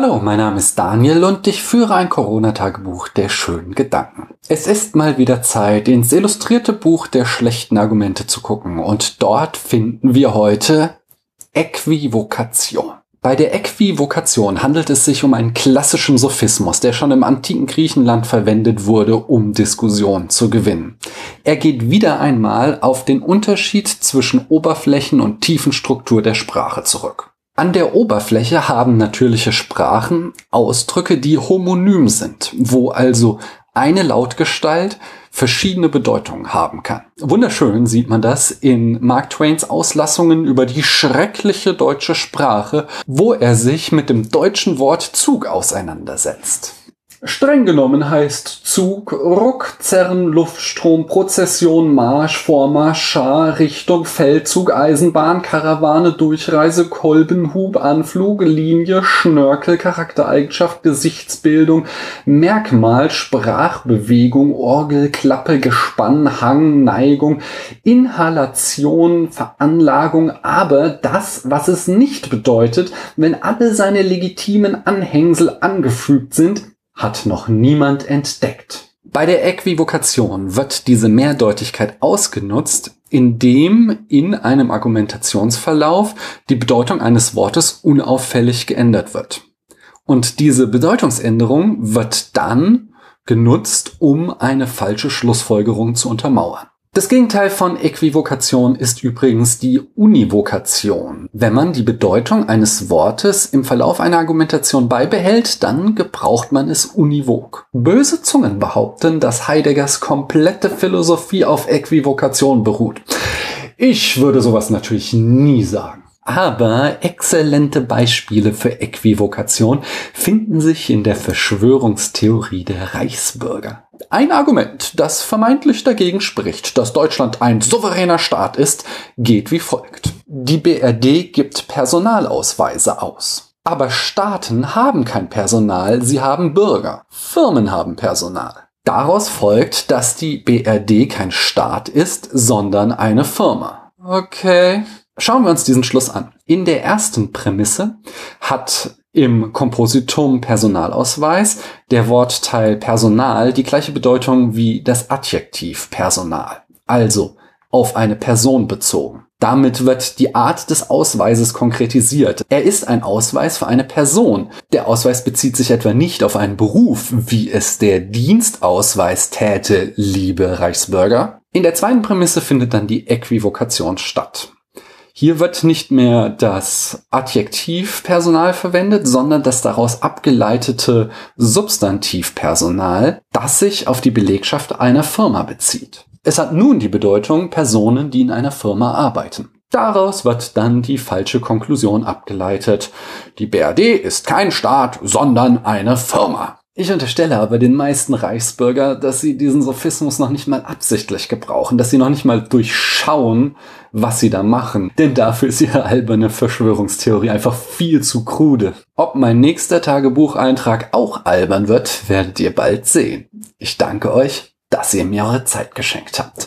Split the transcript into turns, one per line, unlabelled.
Hallo, mein Name ist Daniel und ich führe ein Corona-Tagebuch der schönen Gedanken. Es ist mal wieder Zeit, ins illustrierte Buch der schlechten Argumente zu gucken und dort finden wir heute Äquivokation. Bei der Äquivokation handelt es sich um einen klassischen Sophismus, der schon im antiken Griechenland verwendet wurde, um Diskussionen zu gewinnen. Er geht wieder einmal auf den Unterschied zwischen Oberflächen- und Tiefenstruktur der Sprache zurück. An der Oberfläche haben natürliche Sprachen Ausdrücke, die homonym sind, wo also eine Lautgestalt verschiedene Bedeutungen haben kann. Wunderschön sieht man das in Mark Twains Auslassungen über die schreckliche deutsche Sprache, wo er sich mit dem deutschen Wort Zug auseinandersetzt. Streng genommen heißt Zug Ruck, Zerren, Luftstrom, Prozession, Marsch, Vormarsch, Schar, Richtung, Feldzug, Eisenbahn, Karawane, Durchreise, Kolben, Hub, Anflug, Linie, Schnörkel, Charaktereigenschaft, Gesichtsbildung, Merkmal, Sprachbewegung, Orgel, Klappe, Gespann, Hang, Neigung, Inhalation, Veranlagung, aber das, was es nicht bedeutet, wenn alle seine legitimen Anhängsel angefügt sind, hat noch niemand entdeckt. Bei der Äquivokation wird diese Mehrdeutigkeit ausgenutzt, indem in einem Argumentationsverlauf die Bedeutung eines Wortes unauffällig geändert wird. Und diese Bedeutungsänderung wird dann genutzt, um eine falsche Schlussfolgerung zu untermauern. Das Gegenteil von Äquivokation ist übrigens die Univokation. Wenn man die Bedeutung eines Wortes im Verlauf einer Argumentation beibehält, dann gebraucht man es univok. Böse Zungen behaupten, dass Heideggers komplette Philosophie auf Äquivokation beruht. Ich würde sowas natürlich nie sagen. Aber exzellente Beispiele für Äquivokation finden sich in der Verschwörungstheorie der Reichsbürger. Ein Argument, das vermeintlich dagegen spricht, dass Deutschland ein souveräner Staat ist, geht wie folgt. Die BRD gibt Personalausweise aus. Aber Staaten haben kein Personal, sie haben Bürger. Firmen haben Personal. Daraus folgt, dass die BRD kein Staat ist, sondern eine Firma. Okay. Schauen wir uns diesen Schluss an. In der ersten Prämisse hat im Kompositum Personalausweis der Wortteil Personal die gleiche Bedeutung wie das Adjektiv Personal, also auf eine Person bezogen. Damit wird die Art des Ausweises konkretisiert. Er ist ein Ausweis für eine Person. Der Ausweis bezieht sich etwa nicht auf einen Beruf, wie es der Dienstausweis täte, liebe Reichsbürger. In der zweiten Prämisse findet dann die Äquivokation statt. Hier wird nicht mehr das Adjektiv Personal verwendet, sondern das daraus abgeleitete Substantiv Personal, das sich auf die Belegschaft einer Firma bezieht. Es hat nun die Bedeutung Personen, die in einer Firma arbeiten. Daraus wird dann die falsche Konklusion abgeleitet. Die BRD ist kein Staat, sondern eine Firma. Ich unterstelle aber den meisten Reichsbürger, dass sie diesen Sophismus noch nicht mal absichtlich gebrauchen, dass sie noch nicht mal durchschauen, was sie da machen. Denn dafür ist ihre alberne Verschwörungstheorie einfach viel zu krude. Ob mein nächster Tagebucheintrag auch albern wird, werdet ihr bald sehen. Ich danke euch, dass ihr mir eure Zeit geschenkt habt.